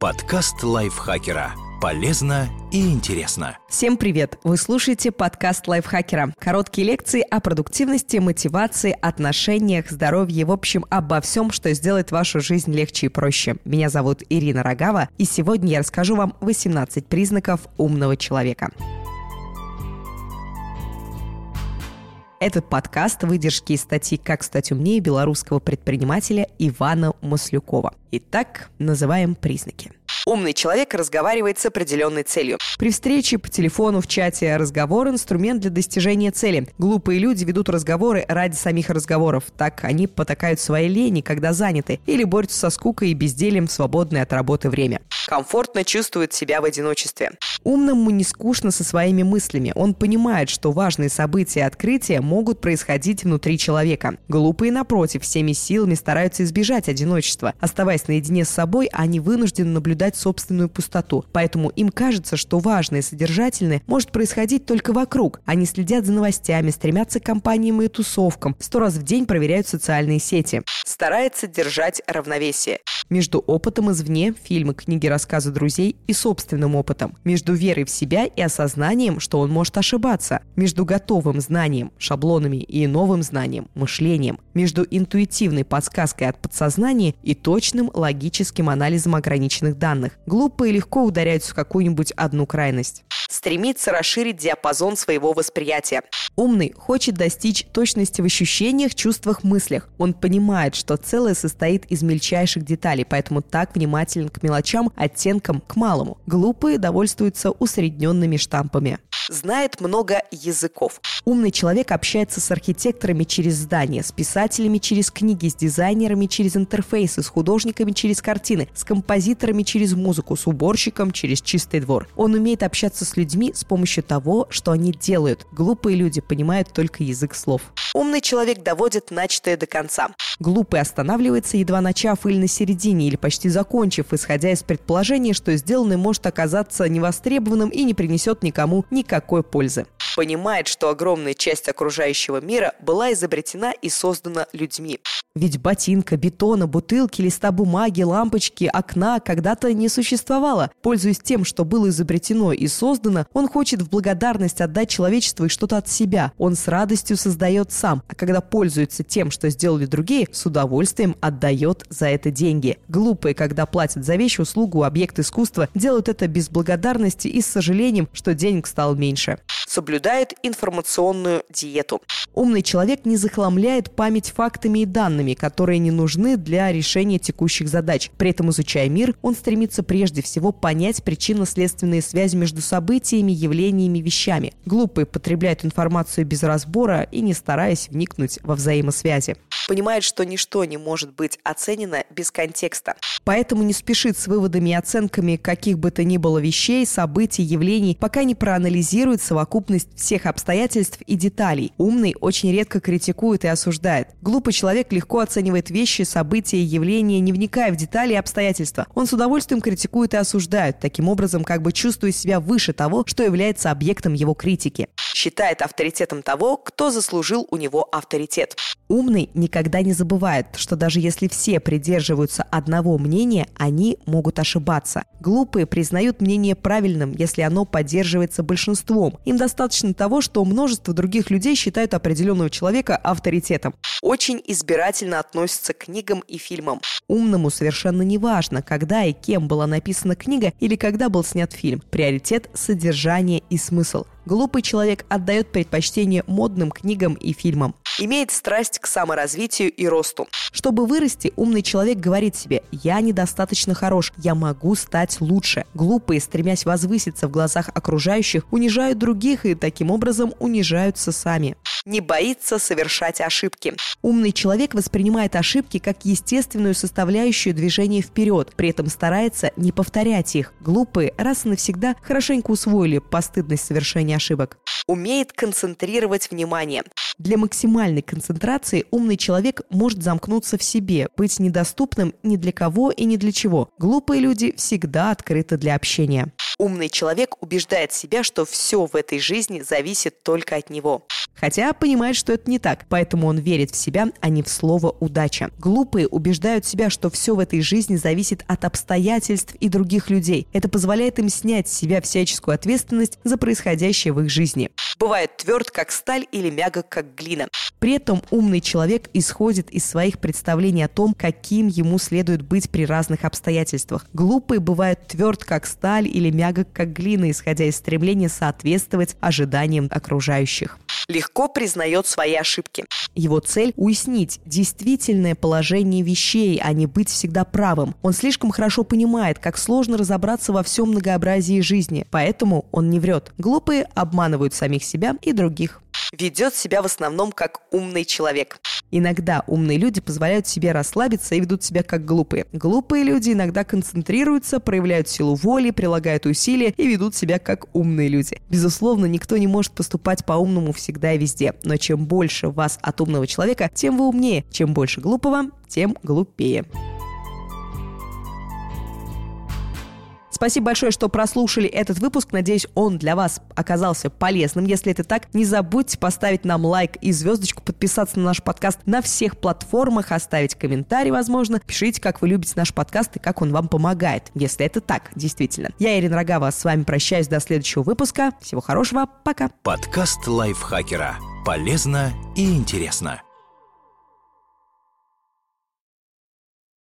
Подкаст лайфхакера. Полезно и интересно. Всем привет! Вы слушаете подкаст лайфхакера. Короткие лекции о продуктивности, мотивации, отношениях, здоровье, в общем, обо всем, что сделает вашу жизнь легче и проще. Меня зовут Ирина Рогава, и сегодня я расскажу вам 18 признаков умного человека. Этот подкаст – выдержки из статьи «Как стать умнее» белорусского предпринимателя Ивана Маслюкова. Итак, называем признаки. Умный человек разговаривает с определенной целью. При встрече по телефону, в чате разговор – инструмент для достижения цели. Глупые люди ведут разговоры ради самих разговоров. Так они потакают своей лени, когда заняты, или борются со скукой и бездельем в свободное от работы время. Комфортно чувствует себя в одиночестве. Умному не скучно со своими мыслями. Он понимает, что важные события и открытия могут происходить внутри человека. Глупые, напротив, всеми силами стараются избежать одиночества. Оставаясь наедине с собой, они вынуждены наблюдать наблюдать собственную пустоту. Поэтому им кажется, что важное и содержательное может происходить только вокруг. Они следят за новостями, стремятся к компаниям и тусовкам, сто раз в день проверяют социальные сети. Старается держать равновесие. Между опытом извне, фильмы, книги, рассказы друзей и собственным опытом. Между верой в себя и осознанием, что он может ошибаться. Между готовым знанием, шаблонами и новым знанием, мышлением. Между интуитивной подсказкой от подсознания и точным логическим анализом ограниченных данных данных. Глупые легко ударяются в какую-нибудь одну крайность. Стремится расширить диапазон своего восприятия. Умный хочет достичь точности в ощущениях, чувствах, мыслях. Он понимает, что целое состоит из мельчайших деталей, поэтому так внимателен к мелочам, оттенкам, к малому. Глупые довольствуются усредненными штампами знает много языков. Умный человек общается с архитекторами через здания, с писателями через книги, с дизайнерами через интерфейсы, с художниками через картины, с композиторами через музыку, с уборщиком через чистый двор. Он умеет общаться с людьми с помощью того, что они делают. Глупые люди понимают только язык слов. Умный человек доводит начатое до конца. Глупый останавливается, едва начав или на середине, или почти закончив, исходя из предположения, что сделанное может оказаться невостребованным и не принесет никому никакой пользы. Понимает, что огромная часть окружающего мира была изобретена и создана людьми. Ведь ботинка, бетона, бутылки, листа бумаги, лампочки, окна когда-то не существовало. Пользуясь тем, что было изобретено и создано, он хочет в благодарность отдать человечеству и что-то от себя. Он с радостью создает сам, а когда пользуется тем, что сделали другие, с удовольствием отдает за это деньги. Глупые, когда платят за вещь, услугу, объект искусства, делают это без благодарности и с сожалением, что денег стало меньше. Соблюдает информационную диету. Умный человек не захламляет память фактами и данными, которые не нужны для решения текущих задач. При этом, изучая мир, он стремится прежде всего понять причинно-следственные связи между событиями, явлениями, вещами. Глупые потребляют информацию без разбора и не стараясь вникнуть во взаимосвязи понимает, что ничто не может быть оценено без контекста. Поэтому не спешит с выводами и оценками каких бы то ни было вещей, событий, явлений, пока не проанализирует совокупность всех обстоятельств и деталей. Умный очень редко критикует и осуждает. Глупый человек легко оценивает вещи, события, явления, не вникая в детали и обстоятельства. Он с удовольствием критикует и осуждает, таким образом как бы чувствуя себя выше того, что является объектом его критики. Считает авторитетом того, кто заслужил у него авторитет. Умный никогда не забывает, что даже если все придерживаются одного мнения, они могут ошибаться. Глупые признают мнение правильным, если оно поддерживается большинством. Им достаточно того, что множество других людей считают определенного человека авторитетом. Очень избирательно относятся к книгам и фильмам. Умному совершенно не важно, когда и кем была написана книга или когда был снят фильм. Приоритет – содержание и смысл. Глупый человек отдает предпочтение модным книгам и фильмам имеет страсть к саморазвитию и росту. Чтобы вырасти, умный человек говорит себе «я недостаточно хорош, я могу стать лучше». Глупые, стремясь возвыситься в глазах окружающих, унижают других и таким образом унижаются сами. Не боится совершать ошибки. Умный человек воспринимает ошибки как естественную составляющую движения вперед, при этом старается не повторять их. Глупые раз и навсегда хорошенько усвоили постыдность совершения ошибок. Умеет концентрировать внимание. Для максимальной концентрации умный человек может замкнуться в себе, быть недоступным ни для кого и ни для чего. Глупые люди всегда открыты для общения. Умный человек убеждает себя, что все в этой жизни зависит только от него. Хотя понимает, что это не так, поэтому он верит в себя, а не в слово «удача». Глупые убеждают себя, что все в этой жизни зависит от обстоятельств и других людей. Это позволяет им снять с себя всяческую ответственность за происходящее в их жизни. Бывает тверд, как сталь, или мягок, как глина. При этом умный человек исходит из своих представлений о том, каким ему следует быть при разных обстоятельствах. Глупый бывает тверд, как сталь, или мягок, как глина, исходя из стремления соответствовать ожиданиям окружающих легко признает свои ошибки. Его цель – уяснить действительное положение вещей, а не быть всегда правым. Он слишком хорошо понимает, как сложно разобраться во всем многообразии жизни, поэтому он не врет. Глупые обманывают самих себя и других ведет себя в основном как умный человек. Иногда умные люди позволяют себе расслабиться и ведут себя как глупые. Глупые люди иногда концентрируются, проявляют силу воли, прилагают усилия и ведут себя как умные люди. Безусловно, никто не может поступать по-умному всегда и везде, но чем больше вас от умного человека, тем вы умнее. Чем больше глупого, тем глупее. Спасибо большое, что прослушали этот выпуск. Надеюсь, он для вас оказался полезным. Если это так, не забудьте поставить нам лайк и звездочку, подписаться на наш подкаст на всех платформах, оставить комментарий, возможно. Пишите, как вы любите наш подкаст и как он вам помогает, если это так, действительно. Я, Ирина Рогава, с вами прощаюсь до следующего выпуска. Всего хорошего, пока. Подкаст лайфхакера. Полезно и интересно.